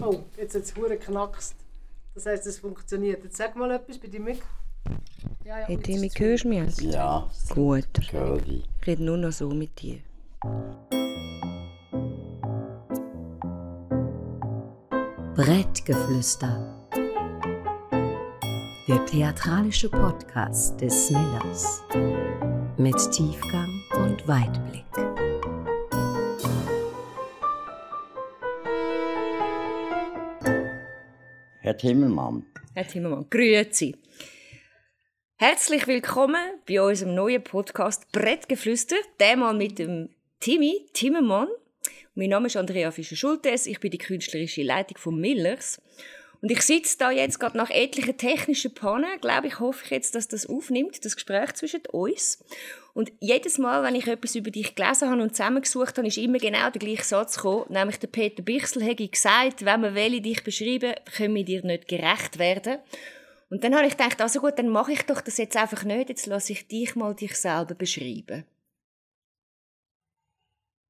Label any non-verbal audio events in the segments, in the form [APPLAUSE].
Oh, jetzt hat es hure knackst. Das heisst, es funktioniert. Jetzt sag mal etwas bei deinem Mic. Ja, ja, hey Timmy, hörst du mich jetzt? Ja. Gut. Ich rede nur noch so mit dir. Brettgeflüster. Der theatralische Podcast des Millers. Mit Tiefgang und Weitblick. Herr Timmermann. Herr Timmermann, grüezi. Herzlich willkommen bei unserem neuen Podcast Brettgeflüster. Diesmal mit dem Timmy Timmermann. Mein Name ist Andrea Fischer-Schultes. Ich bin die künstlerische Leitung von Millers. Und ich sitze da jetzt gerade nach etlichen technischen Pannen, glaube ich, hoffe ich jetzt, dass das aufnimmt, das Gespräch zwischen uns. Und jedes Mal, wenn ich etwas über dich gelesen habe und zusammengesucht habe, ist immer genau der gleiche Satz gekommen, nämlich der Peter Bichsel hätte gesagt, wenn wir will, dich beschreiben, können wir dir nicht gerecht werden. Und dann habe ich gedacht, also gut, dann mache ich doch das jetzt einfach nicht, jetzt lasse ich dich mal dich selber beschreiben.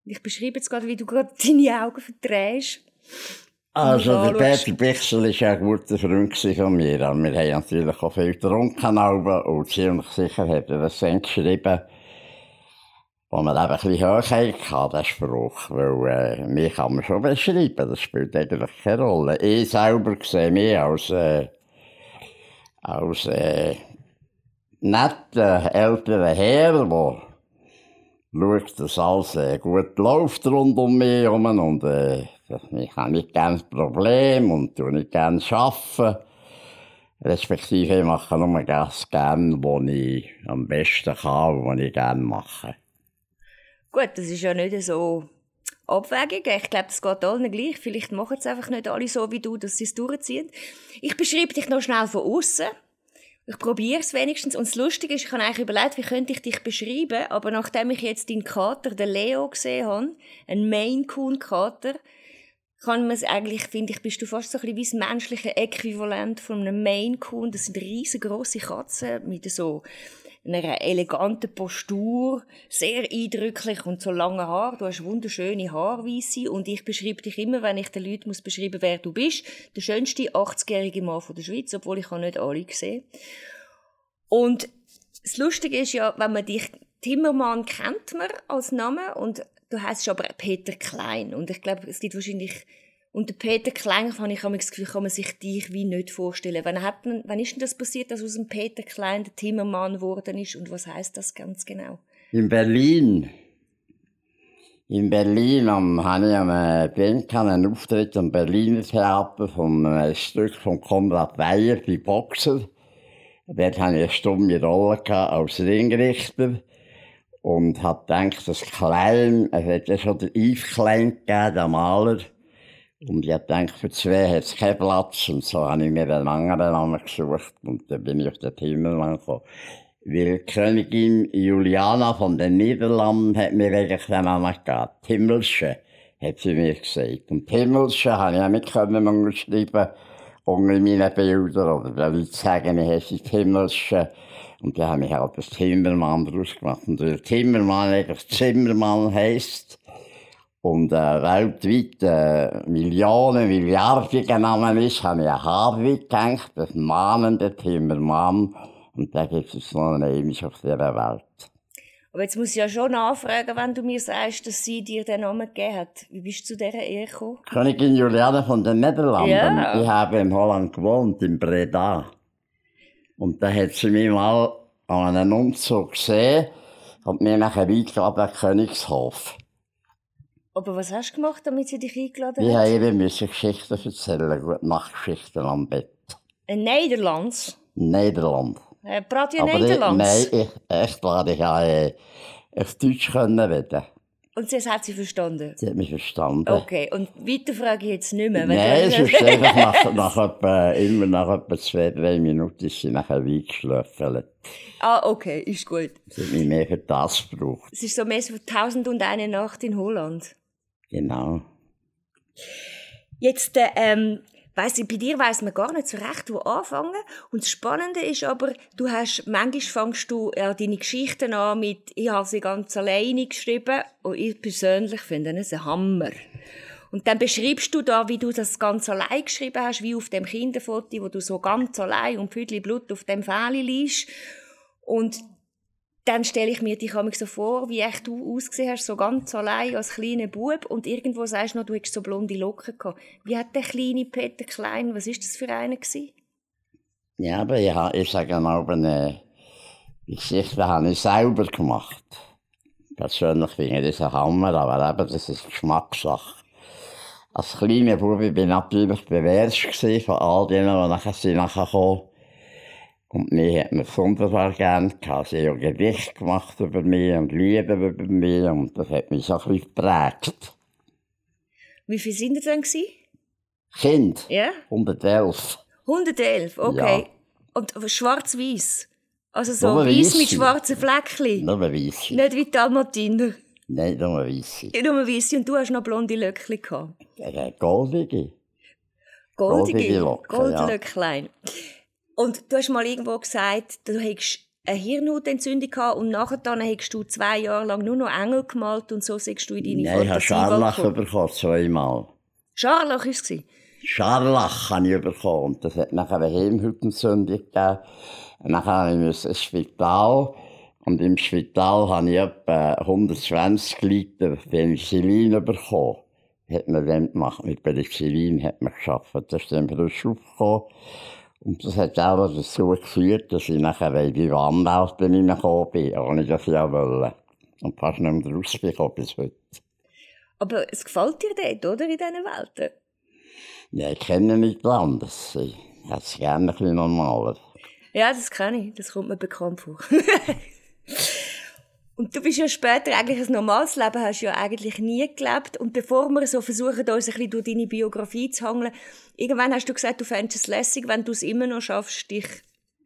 Ich beschreibe jetzt gerade, wie du gerade [LAUGHS] deine Augen verdrehst. Also, der. Peter Bichsel war ein guter Freund von mir. Wir haben natürlich auch viel getrunken und ziemlich sicher hat er das dann geschrieben, wo wir eben ein bisschen hoch hatten, den Spruch. Weil, äh, mich kann man schon beschreiben, das spielt eigentlich keine Rolle. Ich selber sehe mich als, äh, als, äh, netter, älterer Herr, der schaut, dass alles äh, gut läuft rund um mich herum und äh, ich habe nicht gerne Problem und tue nicht gerne arbeiten. Respektive ich mache nur das gerne, was ich am besten kann und was ich gerne mache. Gut, das ist ja nicht so abwägig. Ich glaube, das geht allen gleich. Vielleicht machen es einfach nicht alle so wie du, dass sie es durchziehen. Ich beschreibe dich noch schnell von außen. Ich probiere es wenigstens. Und das Lustige ist, ich habe eigentlich überlegt, wie könnte ich dich beschreiben, aber nachdem ich jetzt deinen Kater, den Leo, gesehen habe, einen Maine Coon Kater, kann man es eigentlich, finde ich, bist du fast so ein bisschen wie das menschliche Äquivalent von einem Maine Coon. Das sind riesengroße Katzen mit so einer eleganten Postur, sehr eindrücklich und so lange Haar. Du hast wunderschöne Haarweisse und ich beschreibe dich immer, wenn ich den Leuten muss beschreiben, wer du bist, der schönste 80-jährige Mann von der Schweiz, obwohl ich habe nicht alle gesehen. Und das Lustige ist ja, wenn man dich Timmermann kennt man als Name und du heißt aber Peter Klein und ich glaube, es gibt wahrscheinlich unter Peter Klein habe ich das Gefühl, kann man sich dich wie nicht vorstellen. Wann, hat wann ist denn das passiert, dass aus dem Peter Klein der Timmermann geworden ist und was heißt das ganz genau? In Berlin. In Berlin am, habe ich am äh, einen Auftritt am Berliner Theater von einem Stück von Konrad Weyer, die Boxer. Dort hatte ich eine stumme Rolle als Ringrichter und habe gedacht, das Klein, es hat ja schon den Yves Klein gegeben, den Maler. Und ich habe gedacht, für zwei hat es keinen Platz. Und so habe ich mir einen anderen Namen gesucht. Und dann bin ich auf den Timmermann gekommen. Weil die Königin Juliana von den Niederlanden hat mir eigentlich den Namen gegeben. Timmelsche, hat sie mir gesagt. Und Timmelsche habe ich auch mit können unterschreiben unter meinen Bildern. Oder wenn Leute sagen, ich heiße Timmelsche. Und dann habe ich halt das Timmermann draus gemacht. Und weil Timmermann eigentlich Zimmermann heisst, und äh, weltweit äh, Millionen, Milliarden Namen ist, habe ich an Harvey gedacht, das mahnende Timmermann. Und da gibt es noch einen auf dieser Welt. Aber jetzt muss ich ja schon nachfragen, wenn du mir sagst, dass sie dir den Namen gegeben hat. Wie bist du zu dieser Ehe gekommen? Königin Juliane von den Niederlanden. Ja. Ich habe in Holland gewohnt, in Breda. Und da hat sie mich mal an einem Umzug gesehen und mir nachher eingeladen an Königshof. Aber was hast du gemacht, damit sie dich eingeladen hat? habe ihr müssen Geschichten erzählen, gute Nachtgeschichten am Bett. Ein Niederlands? Niederland. Äh, Prat ja Aber ich, nein, ich, echt wahr, ich habe äh, auf Deutsch können reden. Und sie hat sie verstanden? Sie hat mich verstanden. Okay, und weiter frage ich jetzt nicht mehr. Nein, du- sonst einfach [LAUGHS] nach, nach etwa, immer nach etwa zwei, drei Minuten ist sie nachher eingeschlafen. ah, okay, ist gut. Sie hat mich mehr für das gebraucht. Es ist so mehr so Tausend und eine Nacht in Holland. Genau. Jetzt, äh, ähm, weiss ich, bei dir weiss man gar nicht so recht, wo anfangen. Und das Spannende ist aber, du hast, manchmal fängst du ja, deine Geschichten an mit, ich habe sie ganz alleine geschrieben und ich persönlich finde es ein Hammer. Und dann beschreibst du da, wie du das ganz allein geschrieben hast, wie auf dem Kinderfoto, wo du so ganz allein und Pfüdli Blut auf dem Fähli liest. Und dann stelle ich mir dich so vor, wie echt du ausgesehen hast, so ganz allein als kleiner Bub und irgendwo sagst du noch, du hättest so blonde Locken gehabt. Wie hat der kleine Peter Klein, was ist das für einer gewesen? Ja, aber ich, ha- ich sage mal, eine Geschichte habe ich selber gemacht. Persönlich finde ich das ein Hammer, aber eben, das ist Geschmackssache. Als kleiner Bub bin ich natürlich gewesen von all denen, die nachher sind nachher gekommen. Und mir hat man wunderbar gern gehabt. Sie haben Gedicht gemacht über mich und Lieder über mich und das hat mich so ein bisschen geprägt. Wie viele sind ihr denn gewesen? Kind, Ja? 111. 111, okay. Ja. Und schwarz-weiß? Also so weiß mit schwarzen Fleckchen? Nur weisse. Nicht wie Dalmatiner. Nein, nur weisse. Nur weisse und du hast noch blonde Löckchen gehabt. Äh, Goldige. Goldige, Goldige Locken, ja. Und du hast mal irgendwo gesagt, du hättest eine Hirnhautentzündung gehabt und nachher dann hättest du zwei Jahre lang nur noch Engel gemalt und so siehst du in deine Nein, ich habe Fantasie Scharlach gekommen. bekommen, zweimal. Scharlach war es. Scharlach habe ich bekommen. Und das hat nachher eine Hirnhautentzündung gegeben. Nachher musste ich ins Spital. Und im Spital habe ich etwa 120 Liter Penicillin bekommen. Hat man dann gemacht. Mit Penicillin hat man geschafft. Das ist dann frisch aufgekommen. Und das hat auch dazu geführt, dass ich nachher bei der Anwalt bei mir gekommen bin, ohne dass ich auch wollte. Und fast nicht mehr rausgekommen bis heute. Aber es gefällt dir dort, oder, in diesen Welten? Ja, ich kenne nicht anders. Ich hätte es gerne ein bisschen normaler. Ja, das kenne ich. Das kommt mir bekannt vor. [LAUGHS] Und du bist ja später eigentlich ein normales Leben, hast ja eigentlich nie gelebt. Und bevor wir so versuchen, uns ein bisschen durch deine Biografie zu hangeln, irgendwann hast du gesagt, du fändest es lässig, wenn du es immer noch schaffst, dich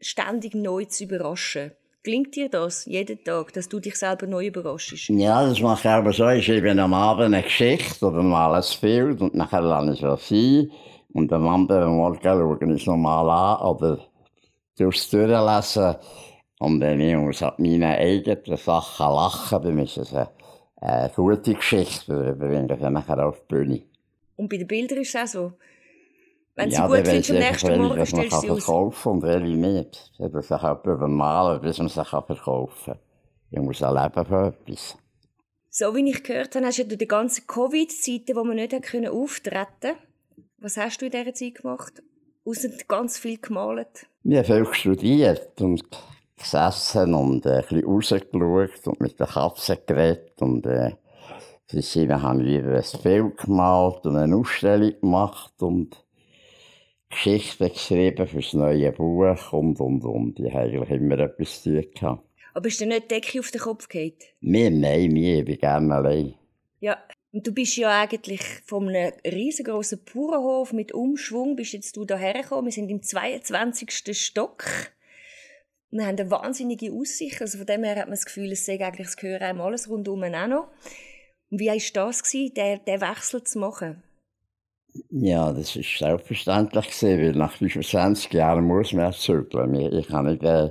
ständig neu zu überraschen. Gelingt dir das jeden Tag, dass du dich selber neu überraschst? Ja, das mache ich aber so. Ich schreibe am Abend eine Geschichte oder mal ein Bild und nachher lasse ich es sein. Und am anderen Morgen schaue ich es nochmal an oder durchs Durchlesen. Und wenn ich aus meinen eigenen Sachen lachen, dann ist es eine, eine gute Geschichte. Dann bringe ich sie nachher auf die Bühne. Und bei den Bildern ist es auch so. Wenn sie ja, gut dann findest, am ich nächsten Morgen stellst du sie kann aus. verkaufen und welche nicht. Sie hat sich auch übermalen, bis man sie kann verkaufen kann. Ich muss auch leben von etwas. So wie ich gehört habe, hast du durch die ganzen Covid-Zeiten, wo man nicht können auftreten Was hast du in dieser Zeit gemacht? Außer ganz viel gemalt. Ich habe viel studiert und gesessen und äh, ein bisschen rausgeschaut und mit der Katze geredet. Und äh, seitdem habe ich wieder ein Bild gemalt und eine Ausstellung gemacht und Geschichten geschrieben für das neue Buch und, und, und. Ich habe eigentlich immer etwas zu tun gehabt. Aber ist dir nicht die Decke auf den Kopf gefallen? Mir, nein, mir, ich bin gerne allein. Ja. Und du bist ja eigentlich von einem riesengroßen Bauernhof mit Umschwung, bist jetzt du daher gekommen. Wir sind im 22. Stock. Wir haben eine wahnsinnige Aussicht. Also von dem her hat man das Gefühl, es sei eigentlich, es gehört einem alles rundum auch noch. Und wie war das, den Wechsel zu machen? Ja, das war selbstverständlich, weil nach 25 Jahren muss man zügeln. Ich- kann nicht äh,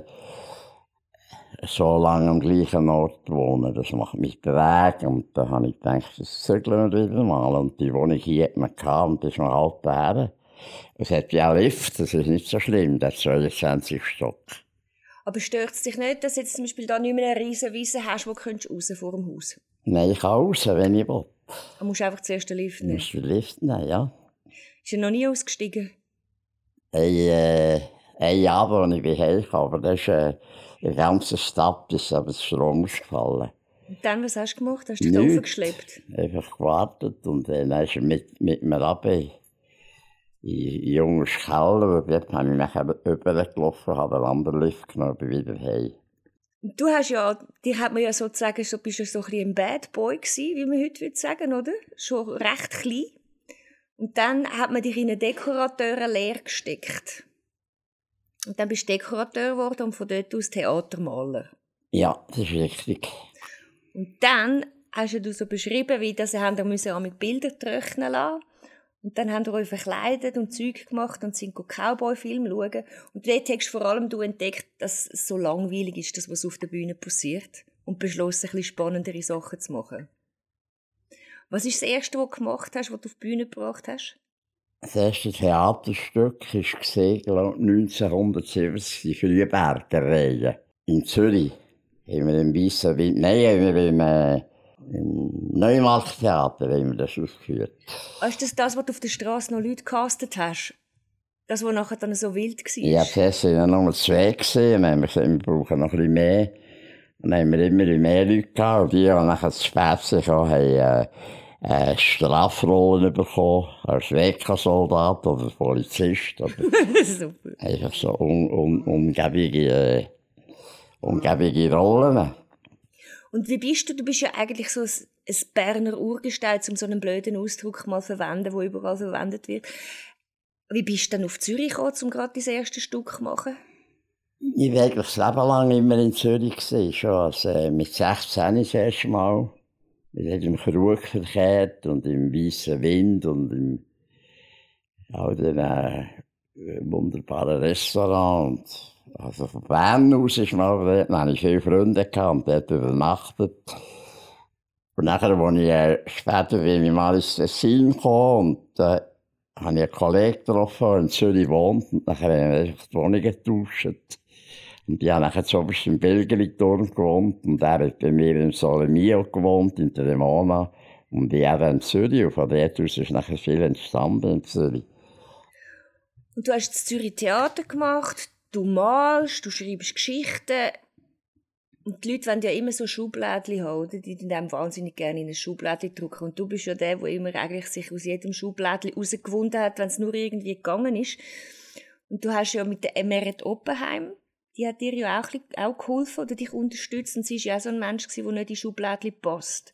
so lange am gleichen Ort wohnen. Das macht mich träge. Und da habe ich gedacht, das zügeln wir wieder mal. Und die Wohnung hier hat man gehabt und das ist noch halb her. Es hat ja Lift, das ist nicht so schlimm, der 22 Stock. Aber stört es dich nicht, dass du jetzt zum Beispiel da nicht mehr eine riesen Wiese hast, wo du raus vor dem Haus? Nein, ich kann raus, wenn ich will. Du musst einfach zuerst den Lift nehmen. muss den Lift nehmen, ja. Ist ja noch nie ausgestiegen. Ein, äh, ein Jahr, als ich heimgekommen, aber das ist, äh, in der ganzen Stadt ist aber der Strom ausgefallen. Und dann, was hast du gemacht? Hast du dich da geschleppt? Einfach gewartet und äh, dann ist er mit, mit mir runter jungen Keller und dort habe ich nachher rübergelaufen, habe einen anderen Lift genommen und bin wieder heim. Du hast ja, dir hat man ja sozusagen, so bist ja so ein bisschen ein Bad Boy gewesen, wie man heute würde sagen, oder? Schon recht klein. Und dann hat man dich in eine Dekorateurenlehre gesteckt. Und dann bist du Dekorateur geworden und von dort aus Theatermaler. Ja, das ist richtig. Und dann hast du so beschrieben, wie das haben wir müssen auch mit Bildern trocknen lassen. Und dann haben wir euch verkleidet und Zeug gemacht und sind Cowboy-Film schauen. Und dort hast vor allem du entdeckt, dass es so langweilig ist, das, was auf der Bühne passiert. Und beschlossen, ein bisschen spannendere Sachen zu machen. Was ist das Erste, was du gemacht hast, was du auf die Bühne gebracht hast? Das erste Theaterstück war gesehen, glaube 1970, die Frühbergerreihe in Zürich. Haben wir im Weissen Wind, nein, haben wir im, äh, im Neumarkttheater haben wir das aufgeführt. Ah, Ist das das, was du auf der Straße noch Leute gecastet hast? Das, was nachher dann so wild war? Ich habe zuerst ja nur zwei gesehen, dann haben wir gesagt, wir brauchen noch ein bisschen mehr. Dann haben wir immer mehr Leute gehabt, und die, die nachher zu spät sind, haben, äh, äh, Strafrollen bekommen, als WK-Soldat oder Polizist. Oder [LAUGHS] Super. einfach so un, un, umgebige, äh, umgebige Rollen. Und wie bist du? Du bist ja eigentlich so ein, ein Berner Urgestein, um so einen blöden Ausdruck mal zu verwenden, der überall verwendet wird. Wie bist du dann auf Zürich gekommen, um gerade das erste Stück zu machen? Ich war eigentlich das Leben lang immer in Zürich. Gewesen. Schon als, äh, mit 16 das erste Mal. Wir haben im Krug verkehrt und im Weißen Wind und im all den äh, wunderbaren Restaurant. Also von Bern aus ist mal dort, hatte ich viele Freunde gehabt dort übernachtet. Und nachher, als ich äh, später bin ich mal ins Tessin gekommen und äh, habe ich einen Kollegen getroffen, der in Zürich wohnt und nachher haben wir die Wohnung getauscht. Und ich habe nachher zuoberst im Bilgeri-Turm gewohnt und er hat bei mir in Solomio gewohnt, in Tremona. Und ich habe in Zürich und von dort aus ist nachher viel entstanden in Zürich. Und du hast das Zürich Theater gemacht, du malst, du schreibst Geschichten. Und die Leute wollen ja immer so Schublädchen haben, oder? Die tun einem wahnsinnig gerne in ein Schublädchen drücken. Und du bist ja der, der immer eigentlich sich aus jedem Schublädchen rausgewunden hat, wenn es nur irgendwie gegangen ist. Und du hast ja mit der Emeret Oppenheim, die hat dir ja auch, auch geholfen oder dich unterstützt. Und sie ist ja auch so ein Mensch der nicht in Schublädchen passt.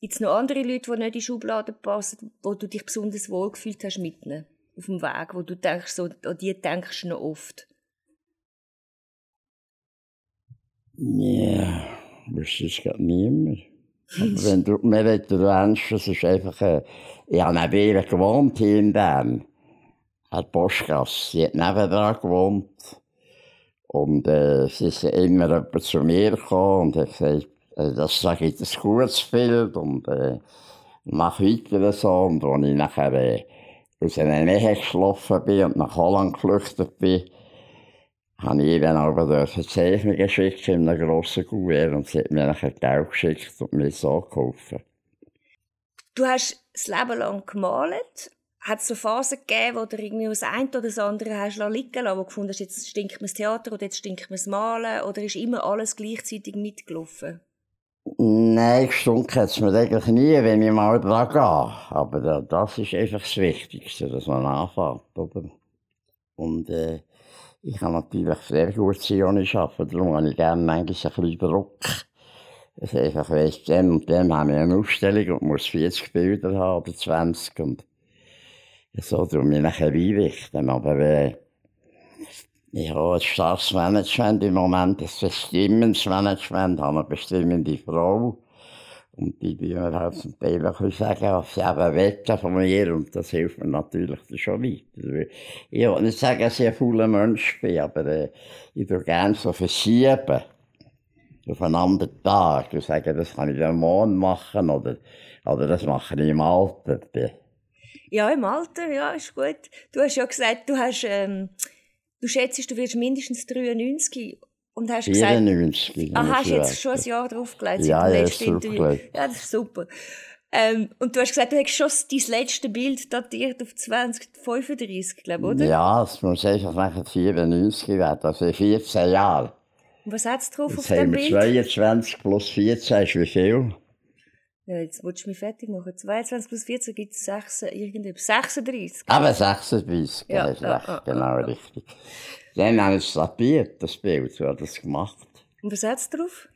Gibt es noch andere Leute, die nicht in Schubladen passen, wo du dich besonders wohl gefühlt hast mit ihnen? Auf dem Weg, wo du denkst, so, an die denkst du noch oft. Ja, wüsste es gerade niemand. Aber wenn du mir nicht erwähnst, das ist einfach, äh, ich habe neben ihr gewohnt hier in Bern. Hat Postgasse. Sie hat nebendran gewohnt. Und äh, sie ist immer jemand zu mir gekommen und hat gesagt, äh, das sage ich ein gutes Bild und äh, mach weiter so. Und als ich nachher äh, aus einer Nähe geschlafen bin und nach Holland geflüchtet bin, habe ich dann aber dürfen Zeichnungen schicken in einem grossen Kuvert und sie hat mir nachher Geld geschickt und mir so geholfen. Du hast das Leben lang gemalt. Hat es so Phasen gegeben, wo du irgendwie das eine oder das andere hast liegen lassen, wo du gefunden hast, jetzt stinkt mir das Theater oder jetzt stinkt mir das Malen? Oder ist immer alles gleichzeitig mitgelaufen? Nein, gestunken hat es mir eigentlich nie, wenn ich mal dran gehe. Aber da- das ist einfach das Wichtigste, dass man anfängt, oder? Und äh, ich kann natürlich sehr gut Zioni arbeiten, darum habe ich gerne manchmal ein bisschen Druck. Ist einfach, weiss, dem und dem habe ich eine Ausstellung und muss 40 Bilder haben oder 20 und so darum ich nachher einrichten. Aber äh, ich habe ein starkes Management im Moment, ein bestimmendes Management, habe eine bestimmende Frau. Und die Teil auch sagen, was sie eben wetten von mir. Und das hilft mir natürlich schon weiter. Ich will nicht sagen, dass ich ein fauler Mensch bin, aber äh, ich tue gerne so verschieben. Auf einen anderen Tag. Und sagen, das kann ich am Morgen machen oder, oder das mache ich im Alter. Ja, im Alter, ja, ist gut. Du hast ja gesagt, du hast, ähm, du schätzt, du wirst mindestens 93 und hast gesagt, 94. ah, hast ich jetzt schon ein. Jahr draufgelegt, Ja, dem ja, draufgelegt. Ja, das ist super. Ähm, und du hast gesagt, du hast schon dein letztes Bild datiert auf 2035, glaube ich, oder? Ja, es muss einfach nachher 94 werden, also in 14 Jahre. Und was hat es drauf auf Jetzt dem haben wir Bild? 22 plus 14 ist wie viel? Ja, jetzt willst du mich fertig machen. 22 plus 14 gibt es 6, irgendetwas. 36. Aber 36, Ja, ja, ist ja, recht, ja, genau richtig. Dann habe ich es tapiert, das Bild, so hat das gemacht. Und was hat es drauf?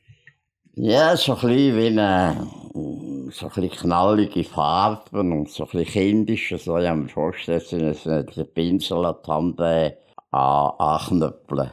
Ja, so ein bisschen wie eine, so ein knallige Farben und so ein kindisch, so, ich habe mir vorgestellt, es sind die Pinsel an die Hand äh, an- anknüppeln.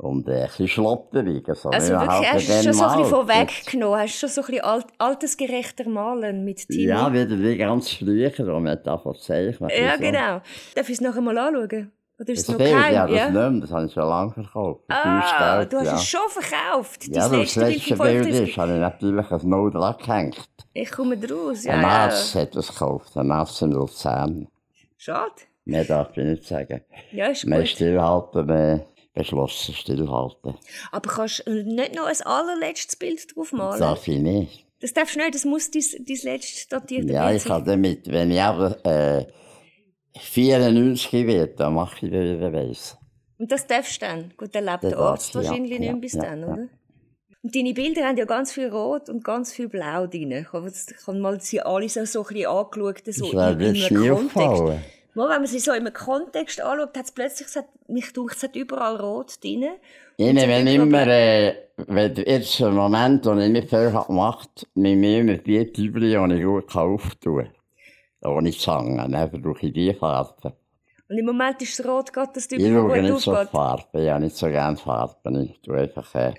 Und äh, ein bisschen schlotterig. So, Also man wirklich, halt hast du schon so ein bisschen malt. vorweggenommen. Hast du schon so ein bisschen alt, altersgerechter Malen mit Timo? Ja, wieder wie ganz früher, wo man da zeichnen Ja, genau. Darf ich es noch einmal anschauen? Oder ist es Das noch Bild, geheim? ja, das ja? nicht mehr, das habe ich schon lange verkauft. Ah, Geld, du hast ja. es schon verkauft. Ja, weil das letzte Bild letzte von Bild 35. ist, habe ich natürlich ein Null dran gehängt. Ich komme draus, ja. Ein ja. Mass hat das gekauft, ein Mass in Luzern. Schade. Mehr darf ich nicht sagen. Ja, ist gut. stillhalten, mehr beschlossen stillhalten. Aber kannst du nicht noch ein allerletztes Bild drauf malen? Darf ich nicht. Das darfst du nicht, das muss dein, dein letztes datierte Ja, Bild ich sein. kann damit, wenn ich aber äh, 94 werde, dann mache ich wieder weiss. Und das darfst du dann? Gut, dann lebt Das der Arzt ich, ja. wahrscheinlich nicht Ja, mehr bis ja, dann, ja. oder? Und deine Bilder haben ja ganz viel Rot und ganz viel Blau drin. Ich habe ich mal sie alle so, so ein bisschen angeschaut, so Das in, einem Kontext. aufgefallen. Mal, wenn man sie so im Kontext anschaut, hat es plötzlich, es hat, mich denkt, es hat überall Rot drin. Wenn sie immer, äh, wenn jetzt ein Moment, wo ich nicht viel habe gemacht habe, mit mir immer die Tübel, die ich gut auftun kann. Ohne Zangen, dann brauche ich die Farbe. Und im Moment ist das Rot gerade das Typ, Ich das schaue gut nicht so. Farben, ich habe nicht so gerne Farben. Ich tue einfach, äh,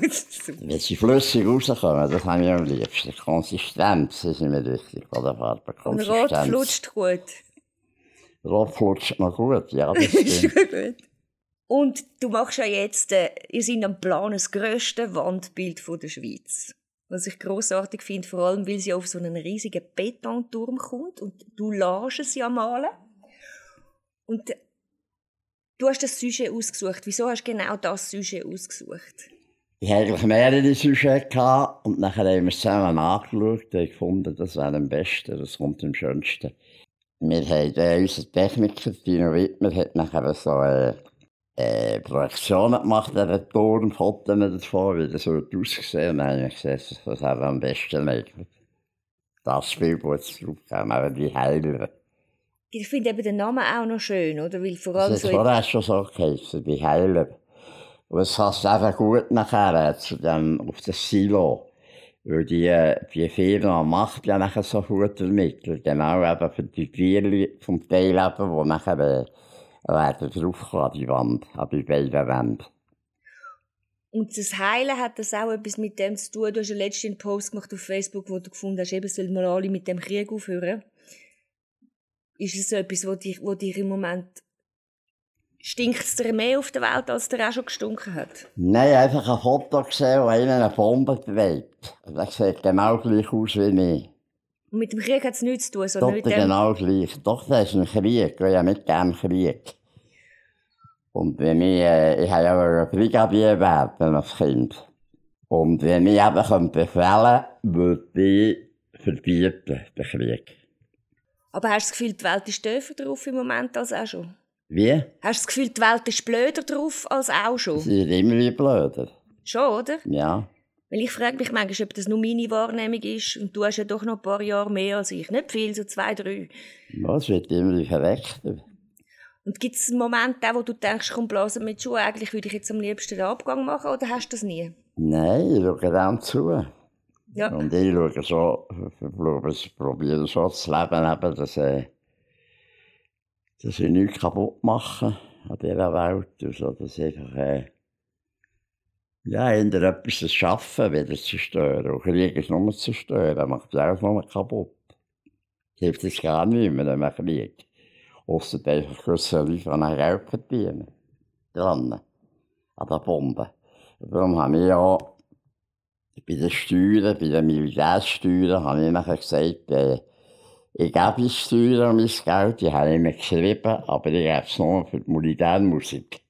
[LAUGHS] Wenn sie flüssig rauskommen, das habe ich am liebsten. Die Konsistenz ist mir wichtig von der Farbe. Und Rot flutscht gut. Rot flutscht noch gut, ja, das [LAUGHS] ist stimmt. gut. Und du machst ja jetzt, äh, ihr seid am Plan, das grösste Wandbild von der Schweiz. Was ich grossartig finde, vor allem, weil sie auf so einen riesigen Betonturm kommt und du lässt es ja malen. Und du hast das Sujet ausgesucht. Wieso hast du genau das Sujet ausgesucht? Ich hatte eigentlich mehrere Sujets gehabt und nachher haben wir es zusammen angeschaut und gefunden, das wäre am besten, das kommt am schönsten. Wir haben äh, unser Techniker, Dino Wittmer, hat nachher so äh, äh, Projektionen gemacht, einen Turm, Fotos davon, wie das wird aussehen. Und dann habe ich gesehen, das das wäre am besten eigentlich. Das Spiel, das jetzt drauf kam, aber die Heiler. Ich finde eben den Namen auch noch schön, oder? Weil vor Das allem hat so vorher schon so geheißen, die Heiler. Und es passt einfach gut nachher äh, zu dem, auf das Silo. Weil die, äh, die Firma macht ja nachher so Futtermittel. Genau eben für die Tiere vom Teil eben, die nachher äh, werden draufkommen an die Wand, an die beiden Wände. Und das Heilen hat das auch etwas mit dem zu tun. Du hast ja letztens einen Post gemacht auf Facebook, wo du gefunden hast, eben sollen mal alle mit dem Krieg aufhören. Ist es so etwas, wo dir, wo dir im Moment stinkt es dir mehr auf der Welt, als dir auch schon gestunken hat? Nein, einfach ein Foto gesehen, wo einer eine Bombe trägt. Das sieht genau gleich aus wie ich. Und mit dem Krieg hat es nichts zu tun, Dort mit dem... genau gleich. Doch, das ist ein Krieg. Ich ja nicht gerne Krieg. Und wenn ich, äh, ich habe ja auch ein Brigadier werden als Kind. Und wenn ich eben könnte befehlen würde ich verbieten, den Krieg. Aber hast du das Gefühl, die Welt ist tiefer drauf im Moment als auch schon? Wie? Hast du das Gefühl, die Welt ist blöder drauf als auch schon? Sie sind immer wie blöder. Schon, oder? Ja. Weil ich frage mich manchmal, ob das nur meine Wahrnehmung ist. Und du hast ja doch noch ein paar Jahre mehr als ich. Nicht viel, so zwei, drei. ja es wird immer verrechter. Und gibt es einen Moment, auch, wo du denkst, komm, blasen mit Schuhe, eigentlich würde ich jetzt am liebsten den Abgang machen, oder hast du das nie? Nein, ich schaue dem zu. Ja. Und ich schaue so, ich probiere so zu leben, eben, dass, äh, dass ich nichts kaputt mache an dieser Welt. Also, dass einfach, äh, ja, hinter etwas zu schaffen, wieder zu stören. Und Krieg ist nur zu stören, macht alles nur kaputt. Hilft es gar nicht mehr, wenn man Krieg. Ausser einfach gewisse Leute, dann Geld verdienen. Dran. An der Bombe. Darum habe ich ja bei den Steuern, bei den Militärsteuern, habe ich nachher gesagt, äh, ich gebe die Steuern und mein Geld, die habe ich mir geschrieben, aber ich gebe es nur für die Militärmusik.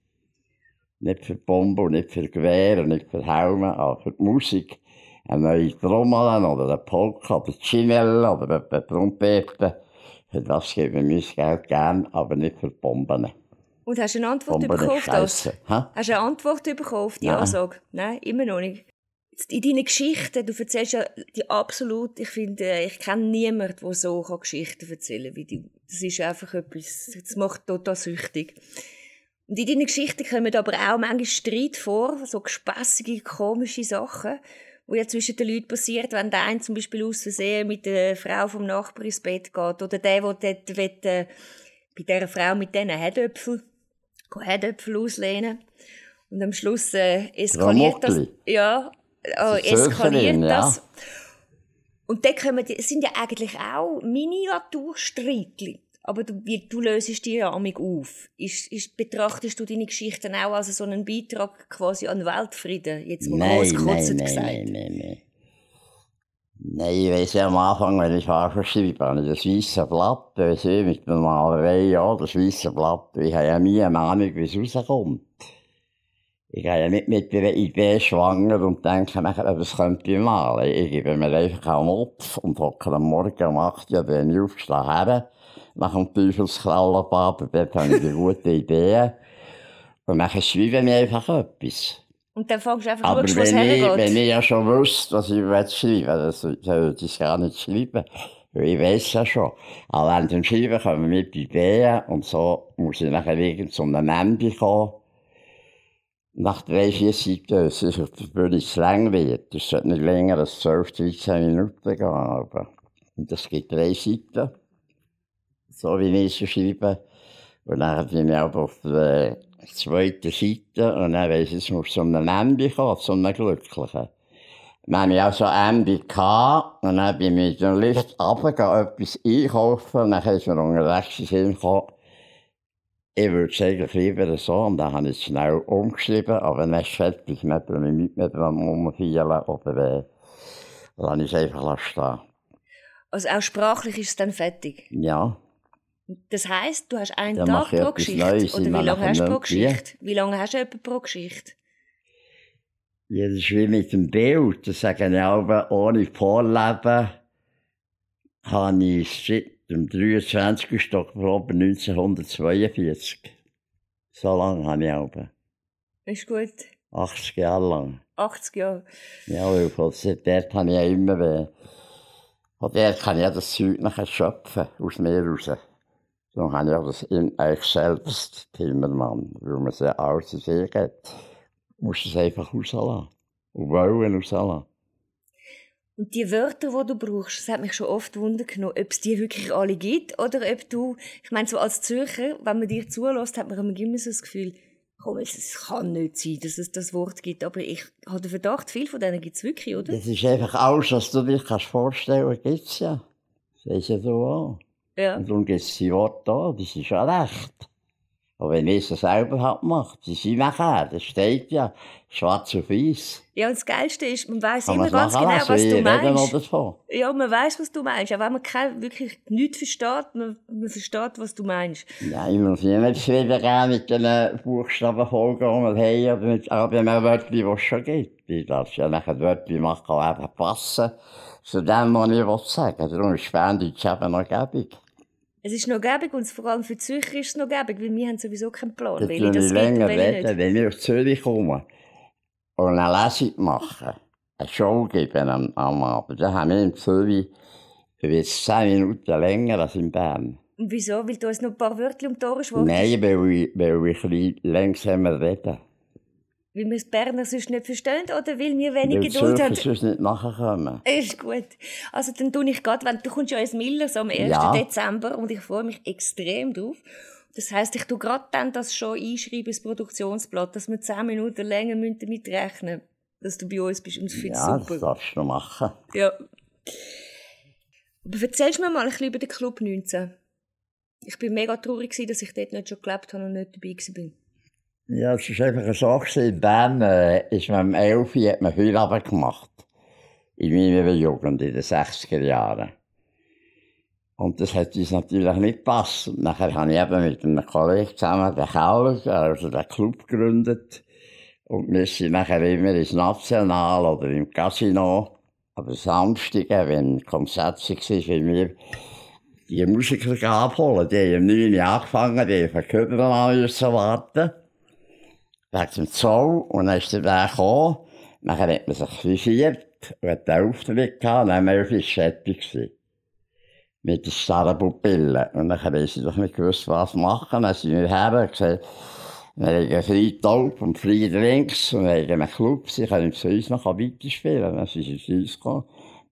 Nicht für Bomben, nicht für Gewehre, nicht für Helme, aber für die Musik. Eine neue Trommel oder eine Polka oder Chinelle oder eine Trompete. Für das gebe ich mein Geld gern, aber nicht für Bomben. Und hast du eine Antwort bekommen auf das? Hast du eine Antwort bekommen auf die Nein. Ansage? Nein, immer noch nicht. In deinen Geschichten, du erzählst ja die absolut, ich finde, äh, ich kenne niemanden, der so kann Geschichten erzählen kann wie du. Das ist einfach etwas, das macht total süchtig. Und in deinen Geschichten kommen aber auch manchmal Streit vor, so gespässige, komische Sachen, wo ja zwischen den Leuten passiert, wenn der eine zum Beispiel aus Versehen mit der Frau vom Nachbar ins Bett geht oder der, der dort will, äh, bei dieser Frau mit diesen Herdöpfeln, Herdöpfel auslehnen. Und am Schluss äh, eskaliert das. Ja, Das ist eskaliert ja. das. Und dann kommen die, sind ja eigentlich auch Miniaturstreitli. Aber du, wie, du löst die ja amig auf. Ist, ist, betrachtest du deine Geschichten auch als so einen Beitrag quasi an Weltfrieden? Jetzt mal Nein, nein, gesagt. nein, nein, nein. Nein, ich weiss ja am Anfang, wenn ich Fahrer schreibe, habe ich das weisse Blatt, weiss ich, mit der Malerei, ja, das weisse Blatt. Ich habe ja nie eine Ahnung, wie es rauskommt. Ich gehe ja nicht mit einer Idee schwanger und denke nachher, was könnte ich malen. Ich gebe mir einfach einen Mopf und hocke am Morgen um 8 Uhr, bin ich aufgestanden her, nach dem Teufelskrallenbad, dort habe ich die gute Ideen. Und dann schreibe ich einfach etwas. Und dann fängst du einfach Aber schaust, wenn ich, wenn ich ja schon wüsste, was ich schreiben will, dann würde ich es gar nicht schreiben. Weil ich weiß ja schon. Aber während dem Schreiben kommen wir mit Ideen und so muss ich nachher irgend zu einem Ende kommen. Nach drei, vier Seiten, es ist der Bühne zu lang wird. Es sollte nicht länger als 12, 13 Minuten gehen. Aber. Und es gibt drei Seiten. So wie ich es schreibe. Und dann bin ich auch auf der zweiten Seite und dann weiss ich, es muss zu einem Ende kommen, zu einem glücklichen. Dann hatte ich auch so Ende gehabt, und dann bin ich mit dem Lift runtergegangen, etwas einkaufen und dann ist mir unterwegs gekommen, ich würde es eigentlich lieber so, und dann habe ich es schnell umgeschrieben, aber dann ist es fertig, nicht mehr mit mir dran rumfeilen oder äh, dann ich es einfach stehen. Also auch sprachlich ist es dann fertig. Ja. Das heisst, du hast einen Dann Tag ich pro Geschichte. Neues, ich Oder wie lange hast du pro nicht. Geschichte? Wie lange hast du etwa pro Geschichte? Ja, das ist wie mit dem Bild. Das sage ich aber, ohne Vorleben habe ich dem 23. Oktober 1942. So lange habe ich aber. Ist gut. 80 Jahre lang. 80 Jahre. Ja, weil von dort habe ich ja immer, äh, von dort kann ich ja das Zeug nachher schöpfen, aus mir raus. So habe ich auch das in euch selbst, Timmermann, weil man es ja alles in sich hat. Du musst es einfach rauslassen. Und wollen rauslassen. Und die Wörter, die du brauchst, das hat mich schon oft wundern genommen, ob es die wirklich alle gibt oder ob du, ich meine, so als Zürcher, wenn man dir zulässt, hat man immer so das Gefühl, komm, es- kann nicht sein, dass es das Wort gibt. Aber ich habe den Verdacht, viele von denen gibt es wirklich, oder? Das ist einfach alles, was du dir kannst vorstellen gibt es ja. Das ist ja so an. Ja. Und darum gibt es die Worte da, das ist schon recht. Aber wenn ich es selber habe gemacht, die sind nachher, das steht ja, schwarz auf weiß. Ja, und das Geilste ist, man weiß immer man ganz genau, was du meinst. Ja, man weiß, was du meinst. Auch wenn man kein, wirklich nichts versteht, man, man versteht, was du meinst. Ja, ich muss ja nicht schreiben gehen mit den Buchstabenfolgen, die wir haben, oder mit all den Wörtern, die es schon gibt. Ich darf ja nachher Wörter machen, die einfach passen zu dem, was ich sagen will. Darum ist Berndeutsch eben noch gäbig. Es ist noch gäbig und vor allem für die Zürcher ist es noch gäbig, weil wir haben sowieso keinen Plan, welche das ich und länger welche reden, nicht. wenn ich auf Zürich komme und eine Lesung mache, eine Show geben am, am Abend, dann haben wir in Zürich jetzt 10 Minuten länger als in Bern. Und wieso? Weil du uns noch ein paar Wörter um die Ohren schwatzt? Nein, weil ich, weil ich ein bisschen langsamer rede. Weil wir das Berner sonst nicht verstehen oder weil wir wenig Weil Geduld haben? sonst nicht nachkommen. Ist gut. Also dann tue ich gerade, wenn du kommst ja ins Millers am 1. Ja. Dezember und ich freue mich extrem drauf. Das heisst, ich tue gerade dann das schon einschreiben ins Produktionsblatt, dass wir 10 Minuten länger müssen damit rechnen dass du bei uns bist. Und finde ich Ja, das super. darfst du machen. Ja. Aber erzählst mir mal ein bisschen über den Club 19. Ich bin mega traurig, dass ich dort nicht schon gelebt habe und nicht dabei war. Ja, es war einfach so. In Bern äh, ist man um 11 Uhr hat man Feierabend gemacht. In meiner Jugend, in den 60er Jahren. Und das hat uns natürlich nicht gepasst. Und nachher habe ich eben mit einem Kollegen zusammen den Keller, also den Club gegründet. Und wir sind nachher immer ins National oder im Casino. Aber Samstag, wenn Konzerte waren, sind wir die Musiker abholen. Die haben um 9 Uhr angefangen, die haben an müssen warten. Wegen dem Zoll. Und dann ist der Weg gekommen. Nachher hat man sich frisiert und hat den Auftritt gehabt. Dann war wir fertig. Mit den starren Pupillen. Und dann haben sie doch nicht gewusst, was machen. Dann sind wir her und gesagt, wir haben freien Taub und freie Drinks und wir haben einen Club. Sie können zu uns noch weiterspielen. Dann sind sie zu uns gekommen.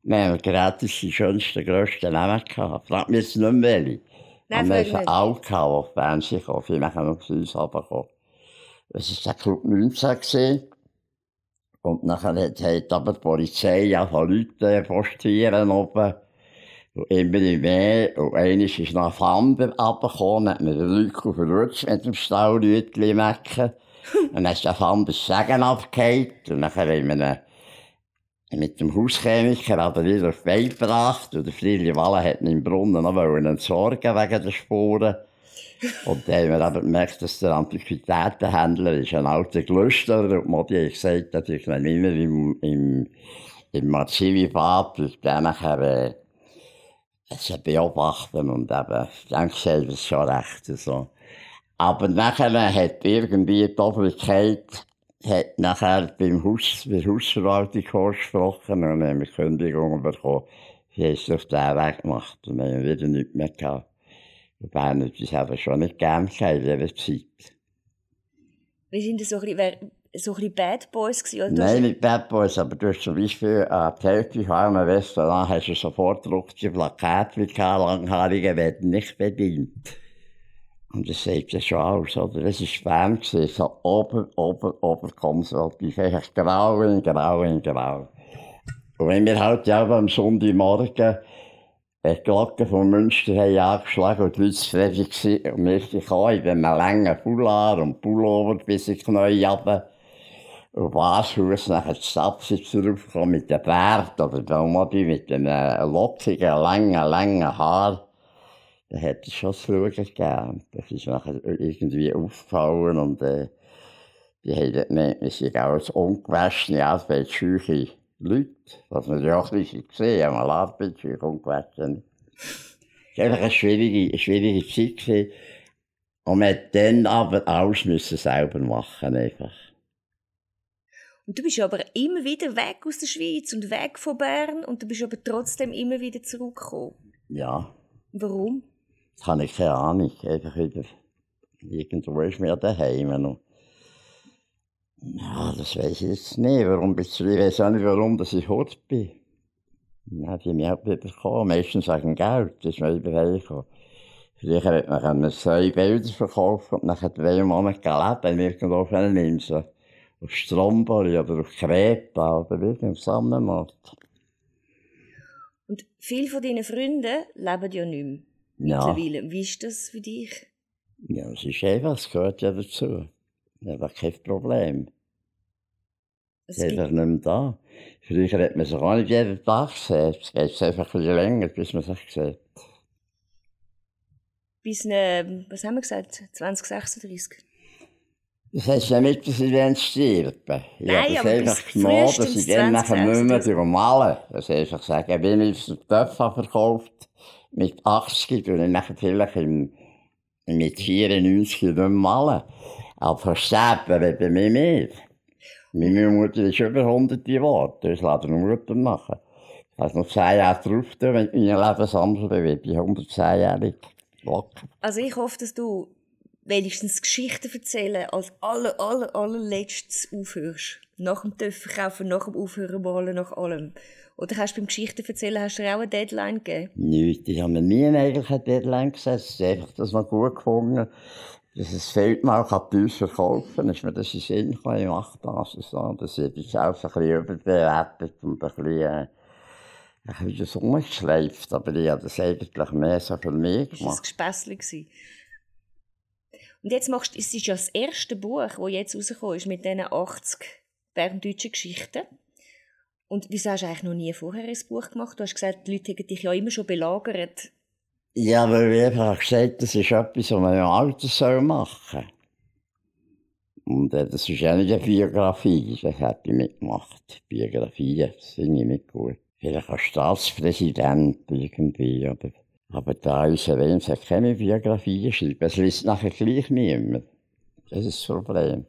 Wir haben gratis die schönsten, grössten Namen gehabt. Frag mich jetzt nicht mehr welche. Nein, wir haben alle gehabt, die auf Fernsehen kamen. Viele haben noch zu uns runtergekommen. Das war der Club 19. Gewesen. Und nachher hat, hat aber die Polizei ja von Leuten postieren oben. Und immer mehr. Und eines ist nach Flammen runtergekommen, hat mir den Leute verrutscht mit dem Stahlrütchen mecken. und [LAUGHS] dann ist der das Segen abgefallen. Und dann haben wir mit dem Hauschemiker hat er wieder auf die Beine gebracht. Und der Friedrich Walle hat ihn im Brunnen noch entsorgen wegen der Spuren. Und dann haben wir eben gemerkt, dass der Antiquitätenhändler ist ein alter Gelüsterer und Modi hat gesagt, dass ich wenn immer im, im, im Archivibad, ich dann nachher, äh, beobachten und eben, gesagt, das ist schon recht so. Aber nachher hat irgendwie die Obrigkeit, hat nachher beim Haus, bei der Hausverwaltung gesprochen und haben wir Kündigung bekommen. Sie haben es auf den Weg gemacht und haben wieder nichts mehr gehabt. Wir das aber schon nicht gern in dieser Zeit. Wie sind das so ein bisschen, so ein bisschen Bad Boys gewesen? Oder Nein, nicht Bad Boys, aber du hast zum Beispiel an die Hälfte von einem Restaurant hast du sofort gedruckte Plakate wie Langhaarige werden nicht bedient. Und das sagt ja schon aus, oder? Es war Fern, gewesen, so ober, ober, ober konservativ. Einfach grau in grau in grau. Und wenn wir halt ja am Sonntagmorgen die Glocken von Münster haben angeschlagen und die Leute zufrieden waren. Und wir gekommen in einem langen Foulard und Pullover bis in die Knie runter. Und Washaus nachher die Stadtsitz draufgekommen mit dem Bart oder der Modi mit dem lockigen, langen, langen Haar. Da hat es schon das Schauen gegeben. Das ist nachher irgendwie aufgefallen und äh, die haben gemeint, wir sind als ungewaschene, altbeitscheuche Leute, was wir ja auch ein bisschen gesehen haben, mal Arbeitsscheuche, ungewaschen. Es war einfach eine schwierige, eine schwierige Zeit. Gewesen. Und man hat dann aber alles müssen selber machen einfach. Und du bist aber immer wieder weg aus der Schweiz und weg von Bern und du bist aber trotzdem immer wieder zurückgekommen. Ja. Warum? Das habe ich keine Ahnung. Einfach wieder, irgendwo ist mir daheim noch. Ja, das weiß ich jetzt nicht. Warum bist du, ich weiß auch nicht, warum dass ich hart bin. Ja, die haben mich auch wieder bekommen. Meistens wegen Geld. Das ist mir übergekommen. Früher hat man zwei Bilder verkaufen und nachher drei Monate gelebt, wenn irgendwo auf einer Insel. Auf Stromboli oder auf Kreta oder wirklich auf Sonnenmarkt. Und viele von deinen Freunden leben ja nicht mehr. Ja. Mittlerweile. Wie ist das für dich? Ja, es ist einfach, es gehört ja dazu. Kein Problem. Es Sie ist gibt- einfach nicht mehr da. Früher hat man sich auch nicht jeden Tag gesehen. Es geht einfach ein bisschen länger, bis man sich sieht. bis, äh, was haben wir gesagt, 2036? Das heisst ja nicht, dass ich dann sterben. Ich Nein, habe das einfach genommen, dass ich dann nachher nicht mehr 2036. durchmalen. Das heisst, ich sage, wenn ich den Töpfer verkauft, mit 80, und ich nachher vielleicht im, mit 94 nicht malen. Aber versterben wird bei mir mehr. Meine Mutter ist über 100 geworden, das lässt meine Mutter machen. Ich habe noch 10 Jahre drauf, wenn ich mein Lebensandel bin, ich 110-jährig. Locker. Also ich hoffe, dass du wenigstens Geschichten erzählen als aller, aller, allerletztes aufhörst. Nach dem Töpferkaufen, nach dem Aufhören malen, nach allem. Oder hast du beim Geschichten erzählen, hast du dir auch eine Deadline gegeben? Nichts. Ich habe mir nie eigentlich eine Deadline gesetzt. Einfach das mal gut gefunden. Dass es fehlt mir auch an Teuer verkaufen. Ist mir das in den Sinn gekommen, ich mache das. und So. Das ist jetzt auch ein bisschen überbewertet und ein bisschen, äh, ein bisschen umgeschleift. Aber ich habe das eigentlich mehr so für mich Das war ein gemacht. Gewesen. Und jetzt machst du, es ist ja das erste Buch, das jetzt rausgekommen ist, mit diesen 80 berndeutschen Geschichten. Und wieso hast du eigentlich noch nie vorher ein Buch gemacht? Du hast gesagt, die Leute hätten dich ja immer schon belagert. Ja, weil ich einfach gesagt das ist etwas, was man im Alter soll machen Und äh, das ist ja nicht eine Biografie, das hätte ich mitgemacht. Biografien, das finde ich nicht gut. Vielleicht als Staatspräsident irgendwie, oder? Aber da unser Reims hat keine Biografie schreiben. Es liest nachher gleich niemand. Das ist das Problem.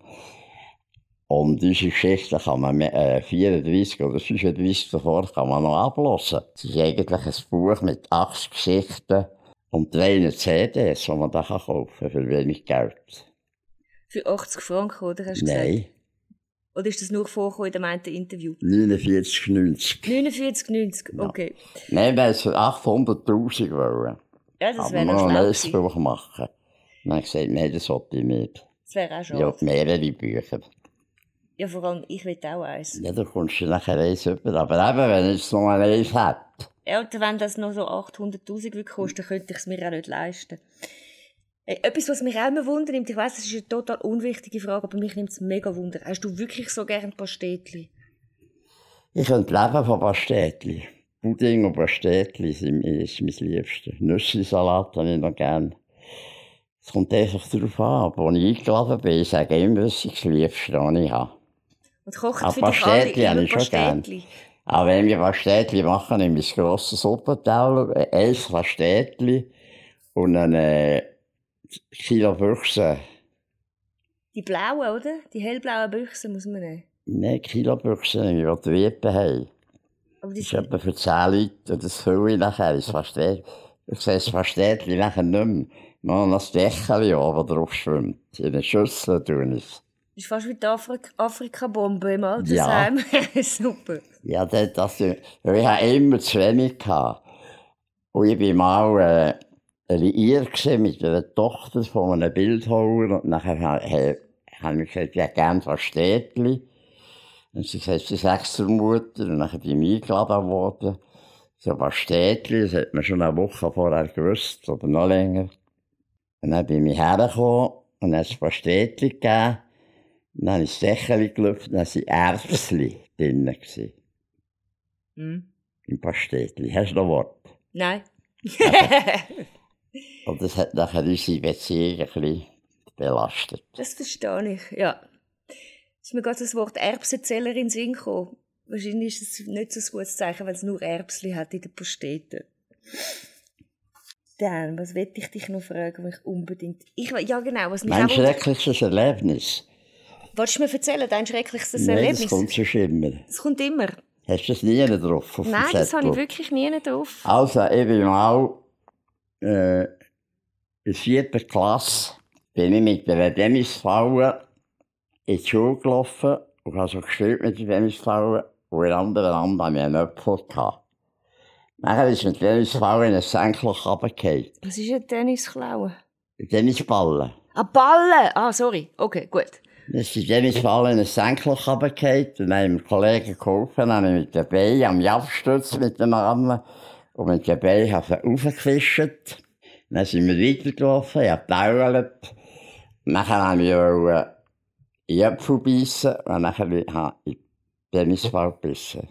Und unsere Geschichte kann man mit, äh, 34 oder 35 davor kann man noch ablassen. Es ist eigentlich ein Buch mit 80 Geschichten und drei CDs, die man da kann kaufen kann für wenig Geld. Für 80 Franken, oder? Hast du gesagt? Nein, Oder ist das nur vorgekommen in dem einen Interview? 49, 90. 49, 90, okay. Nein, wir haben es für 800'000 wollen. Ja, das Aber wäre wir noch ein schlau neues gewesen. Buch machen. Dann habe ich gesagt, nein, das wollte ich nicht. Das wäre auch Ich schade. habe mehrere Bücher. Ja, vor allem, ich will auch eins. Ja, da kommst du nachher eins über. Aber eben, wenn ich noch eins hätte, Ja, und wenn das noch so 800'000 würde kosten, dann könnte ich es mir auch nicht leisten. Äh, Etwas, was mich auch immer wundert, ich weiss, das ist eine total unwichtige Frage, aber mich nimmt es mega wunder. Hast du wirklich so gerne Pastetli? Ich könnte leben von Pastetli. Pudding und Pastetli sind ist mein Liebstes. Nüsselsalat habe ich noch gerne. Es kommt einfach darauf an, wo ich eingeladen bin. Ich sage immer, was ich das Liebste ich habe. Und kocht Ah, für dich alle immer ich. Pastetli? Aber wenn wir Pastetli machen, nehme ich ein grosses Suppenteller, äh, ein Pastetli und ein äh, Kilo Büchse. Die blauen, oder? Die hellblauen Büchsen muss man nehmen. Nein, Kilo Büchse nehme ich, die die Wippen haben. Aber Das ist etwa für 10 Leute und das fülle ich nachher ins Pastetli. Ich sehe das Pastetli nachher nicht mehr. Nur noch das Deckel oben drauf schwimmt. In eine Schüssel tue ich es. ist fast wie die Afrik Afrika-Bombe im Altersheim. [LAUGHS] Super. Ja, das, das, ich habe immer zu wenig gehabt. Und ich war mal äh, liiert mit einer Tochter von einem Bildhauer und nachher habe he, habe ich gesagt, ich hätte gerne Pastetli. Und sie gesagt, sie sagt zur Mutter und dann bin ich eingeladen worden. So Pastetli, das hat man schon eine Woche vorher gewusst oder noch länger. Und dann bin ich hergekommen und es Pastetli gegeben. Dann habe ich gelüftet und dann waren Erbsli drin. Gewesen. Hm. Im Pastetli. Hast du noch Wort? Nein. [LAUGHS] Und das hat nachher unsere Beziehung ein bisschen belastet. das verstehe ich, ja. Ist mir gerade das Wort Erbsenzeller in den Sinn gekommen. Wahrscheinlich ist es nicht so ein gutes Zeichen, weil es nur Erbsli hat in der Pastete. Dann, was will ich dich noch fragen, was ich unbedingt... Ich, ja genau, was mich Mein auch... schrecklichstes Erlebnis. Wolltest du mir erzählen, dein schrecklichstes Nein, das Erlebnis? kommt schon immer. Das kommt immer. Hast du das nie drauf Nein, das habe ich wirklich nie drauf. Also, ich bin mal äh, in der vierten Klasse bin ich mit einer Demisfalle in die Schule gelaufen und habe so gespielt mit der Demisfalle und in anderen Hand habe ich einen Apfel gehabt. Nachher ist mit der Demisfalle in ein Senkloch runtergefallen. Was ist ein Tennisklauen? Tennisballen. Ah, Ballen! Ah, sorry. Okay, gut. Dann ist die Tennisball in ein Senkloch runtergefallen und dann haben mir Kollegen geholfen, dann habe ich mit den Beinen am abgestützt mit den Armen und mit den Beinen habe ich sie raufgefischt. Dann sind wir weitergelaufen, ich habe gedault. Nachher habe ich wollte in den Apfel beißen und nachher habe ich in den Tennisball gebissen.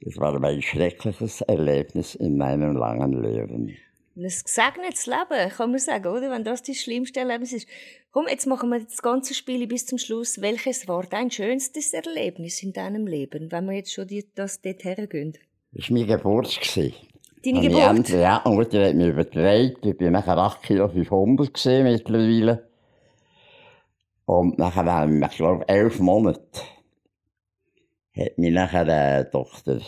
Das war mein schreckliches Erlebnis in meinem langen Leben. Ein gesegnetes Leben, kann man sagen, oder? Wenn das dein schlimmste Erlebnis ist. Komm, jetzt machen wir das ganze Spiel bis zum Schluss. Welches war dein schönstes Erlebnis in deinem Leben, wenn wir jetzt schon die, das dort hergehen? Das war mein Geburt. Deine ich Geburt? endlich- Ja, und Mutter hat mich übertragen. Ich war nachher 8 Kilo 500 gewesen mittlerweile. Und nachher haben wir, ich glaube, elf Monate, hat mich nachher eine Tochter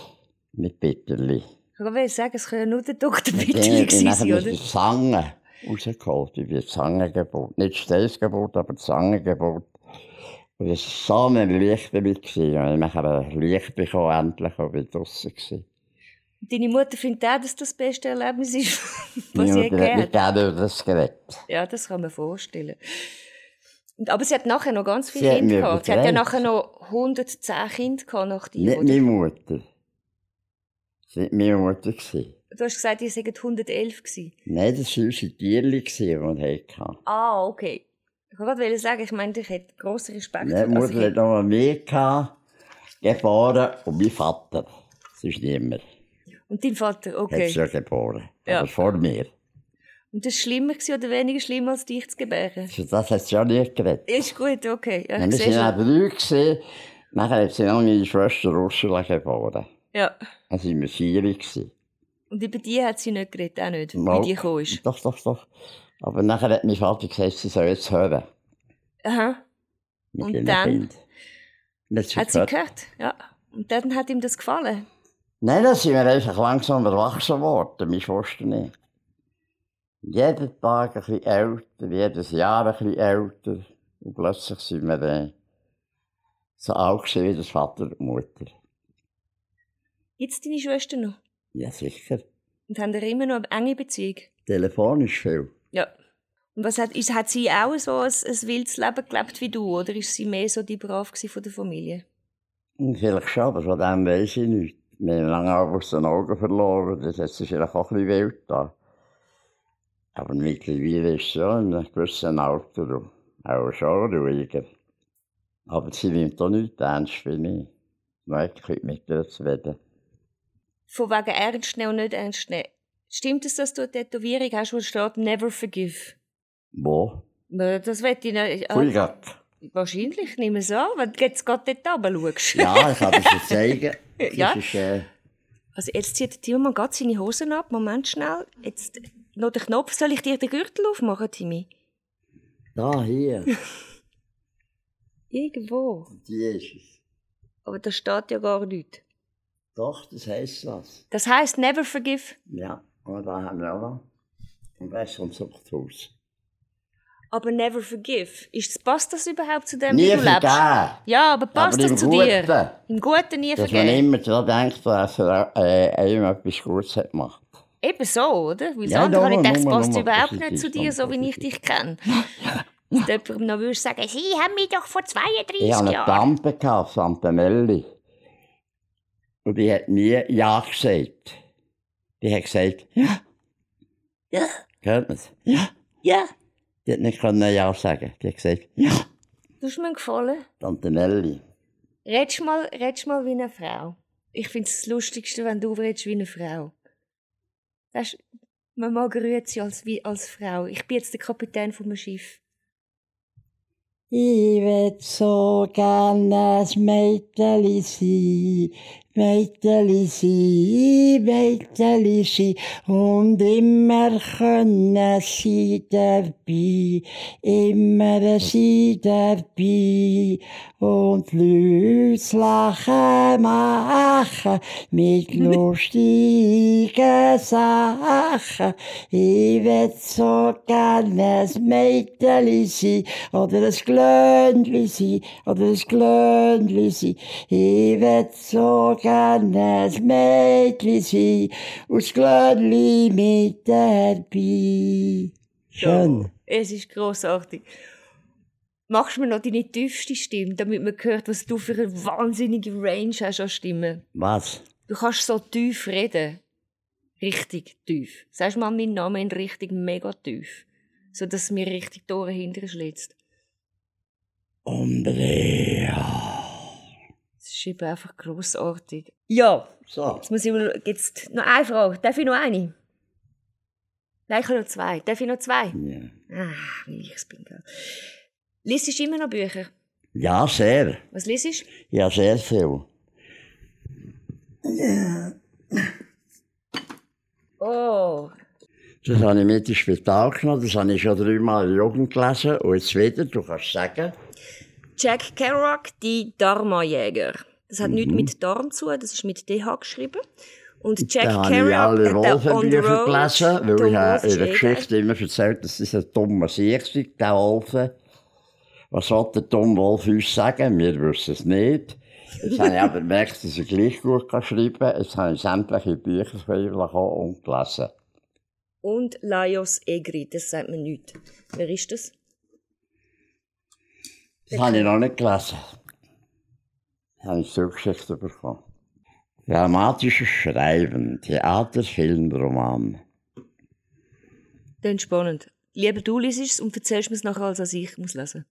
mit Bitterli. Ich wollte sagen, es kann ja nur der Dr. Mit Bitterli denen bin ich gewesen nachher sein, mit oder? der Zange rausgeholt. Ich bin Zangengeburt. Nicht Steißgeburt, aber Zangengeburt. Und das war so ein Licht damit. Ich habe ein Licht bekommen, endlich, und bin draussen gewesen. Deine Mutter findet auch, dass das das beste Erlebnis ist, [LAUGHS] was sie hat gegeben hat. gerne über das geredet. Ja, das kann man vorstellen. Aber sie hat nachher noch ganz Sie viele hat Kinder gehabt. Sie hat ja nachher noch 110 Kinder gehabt nach dir, Nicht meine Mutter. War meine Mutter. gewesen. Du hast gesagt, ihr seid 111 gewesen. Nein, das waren unsere Tierchen, die wir hatten. Ah, okay. Ich wollte gerade sagen, ich meine, ich hätte grossen Respekt Meine für- also Mutter hat noch mich gehabt, geboren und mein Vater. Sonst niemand. Und dein Vater, Hat okay. sie ja geboren. Ja. Aber vor mir. Und das war schlimmer oder weniger schlimm, als dich zu gebären? Für das hat sie ja nicht geredet. Ist gut, okay. Ja, wir waren auch drei. Gewesen. Nachher hat sie noch meine Schwester Ursula geboren. Ja. Dann waren wir vier. gewesen. Und über die hat sie nicht geredet, auch nicht, Mal- wie die gekommen ist. Doch, doch, doch. Aber nachher hat mein Vater gesagt, sie soll jetzt hören. Aha. Mit Und dann? Hat sie Hat sie gehört. gehört? Ja. Und dann hat ihm das gefallen. Nein, dann sind wir einfach langsam erwachsen worden, meine Schwester nicht. Jeden Tag ein bisschen älter, jedes Jahr ein bisschen älter. Und plötzlich sind wir äh, so alt wie das Vater und Mutter. Jetzt deine Schwester noch. Ja, sicher. Und haben ihr immer noch eine enge Beziehung. Telefonisch viel. Ja. Und was hat, ist, hat sie auch so ein, ein wildes Leben gelebt wie du, oder ist sie mehr so die Brav von der Familie? Vielleicht schon, aber von dem weiss ich nichts. Wir haben lange aus den Augen verloren, das ist vielleicht auch ein bisschen wild da. Aber mittlerweile ist es schon in einem gewissen Alter auch schon ruhiger. Aber sie nimmt auch nicht ernst wie ich. Wirklich mit ihr zu reden. Von wegen ernst nehmen und nicht ernst nehmen. Stimmt es, dass du eine Tätowierung hast, wo steht Never Forgive? Wo? Das wird ich nicht. Äh, Gott. wahrscheinlich, nehme ich es an, wenn du jetzt gerade dort runter schaust. Ja, ich kann es dir zeigen. [LAUGHS] Ja. ist, äh, Also jetzt zieht der Timmermann gerade seine Hosen ab. Moment schnell. Jetzt noch den Knopf. Soll ich dir den Gürtel aufmachen, Timmy? da, hier. [LAUGHS] Irgendwo. Die ist es. Aber da steht ja gar nichts. Doch, das heisst was. Das heisst Never Forgive. Ja, und da haben wir auch. Und das kommt Zuchthaus. Aber Never Forgive. Ist, passt das überhaupt zu dem, Nie wie du lebst? vergeben. Ja, aber passt Aber das zu dir? Guten. Im Guten nie Dass man vergeben. immer daran denkt, dass er äh, einem etwas Gutes hat gemacht. Eben so, oder? Weil Ja, andere habe ich gedacht, es passt überhaupt nicht zu dir, so wie ich dich kenne. Dass du jemandem noch würdest sagen, sie haben mich doch vor 32 Ich hatte eine Jahren. Tante, Tante Melli. Und die hat nie Ja gesagt. Die hat gesagt, ja. Ja. Hört man es? Ja. Ja. Die hat nicht können Ja sagen. Die hat gesagt, ja. Du hast mir gefallen. Tante Melli. Redst mal, redst mal wie eine Frau. Ich finde es das Lustigste, wenn du redest wie eine Frau. Ist, man mag grüezi als, wie als Frau. Ich bin jetzt der Kapitän vom Schiff. Ich will so gerne ein Mädchen sein, Mädchen sein, Mädchen sein und immer können sie dabei, immer sie dabei und Leute lachen machen mit [LAUGHS] lustigen Sachen. Ich will so gerne ein Mädchen sein oder ein Glöndli sein oder ein Glöndli sein. Ich will so gerne ein Mädchen sein und das Glöndli mit dabei. Schön. Es ist grossartig. Machst du mir noch deine tiefste Stimme, damit man hört, was du für eine wahnsinnige Range hast an Stimmen? Was? Du kannst so tief reden. Richtig tief. Sagst mal meinen Namen in richtig mega tief. So dass es mir richtig die Ohren hinterher schlitzt. Andrea. Das ist eben einfach grossartig. Ja, So. jetzt muss ich mal, jetzt noch eine Frage. Darf ich noch eine? Nein, ich habe noch zwei. Darf ich noch zwei? Ja. Ah, wie ich es bin. Liest du immer noch Bücher? Ja, sehr. Was liest du? Ja, sehr viel. Oh, Das habe ich mit ins Spital genommen, das habe ich schon dreimal in der Jugend gelesen. Und jetzt wieder, du kannst sagen, Jack Kerouac, die Dharma-Jäger. Das hat nichts mit Darm zu, das ist mit DH geschrieben. Und Jack da habe ich Kerouac alle Wolfenbücher Road, gelesen, weil ich habe in der. Geschichte immer erzählt, dass es ein dummer Sieg sei, der Wolfen. Was soll der dumme Wolf uns sagen? Wir wissen es nicht. Jetzt habe ich aber gemerkt, dass ich gleich gut kann schreiben kann. Jetzt habe ich sämtliche Bücher von ihm und gelesen. Und Laios Egri, das sagt mir nichts. Wer ist das? Das habe ich noch nicht gelesen. Das habe ich zugeschickt bekommen. Dramatisches Schreiben, Theater, Film, Roman. Dann spannend. Lieber du liest es und erzählst mir es nachher, als dass ich muss lesen.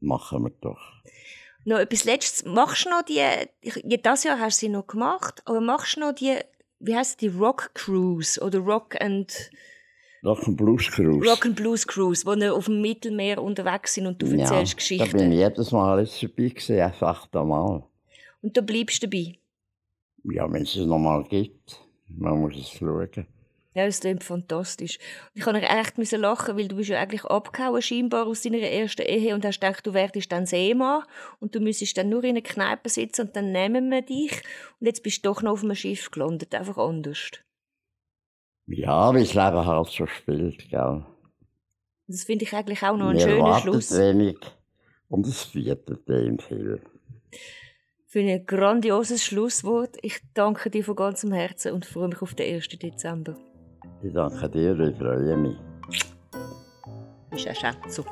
Machen wir doch. Noch etwas Letztes. Machst du noch die, ich- das Jahr hast du sie noch gemacht, aber machst du noch die, wie heisst die, Rock Cruise oder Rock and, Doch ein Blues Cruise. Rock and Blues Cruise, wo wir auf dem Mittelmeer unterwegs sind und du erzählst Da bin Geschichten. ich jedes Mal jetzt dabei gewesen, erst achtmal. Und da bleibst du dabei. Ja, wenn es es nochmal gibt. Man muss es schauen. Ja, das klingt fantastisch. Ich habe echt müssen lachen, weil du bist ja eigentlich abgehauen scheinbar aus deiner ersten Ehe und hast gedacht, du werdest dann Seemann und du müsstest dann nur in einer Kneipe sitzen und dann nehmen wir dich. Und jetzt bist du doch noch auf einem Schiff gelandet, einfach anders. Ja, wie das Leben halt so spielt, gell. Das finde ich eigentlich auch noch ein schöner Schluss. wenig und es viertet dem viel. Für ein grandioses Schlusswort. Ich danke dir von ganzem Herzen und freue mich auf den 1. Dezember. Ich danke dir, ich freue mich. Bist ein Schätzer.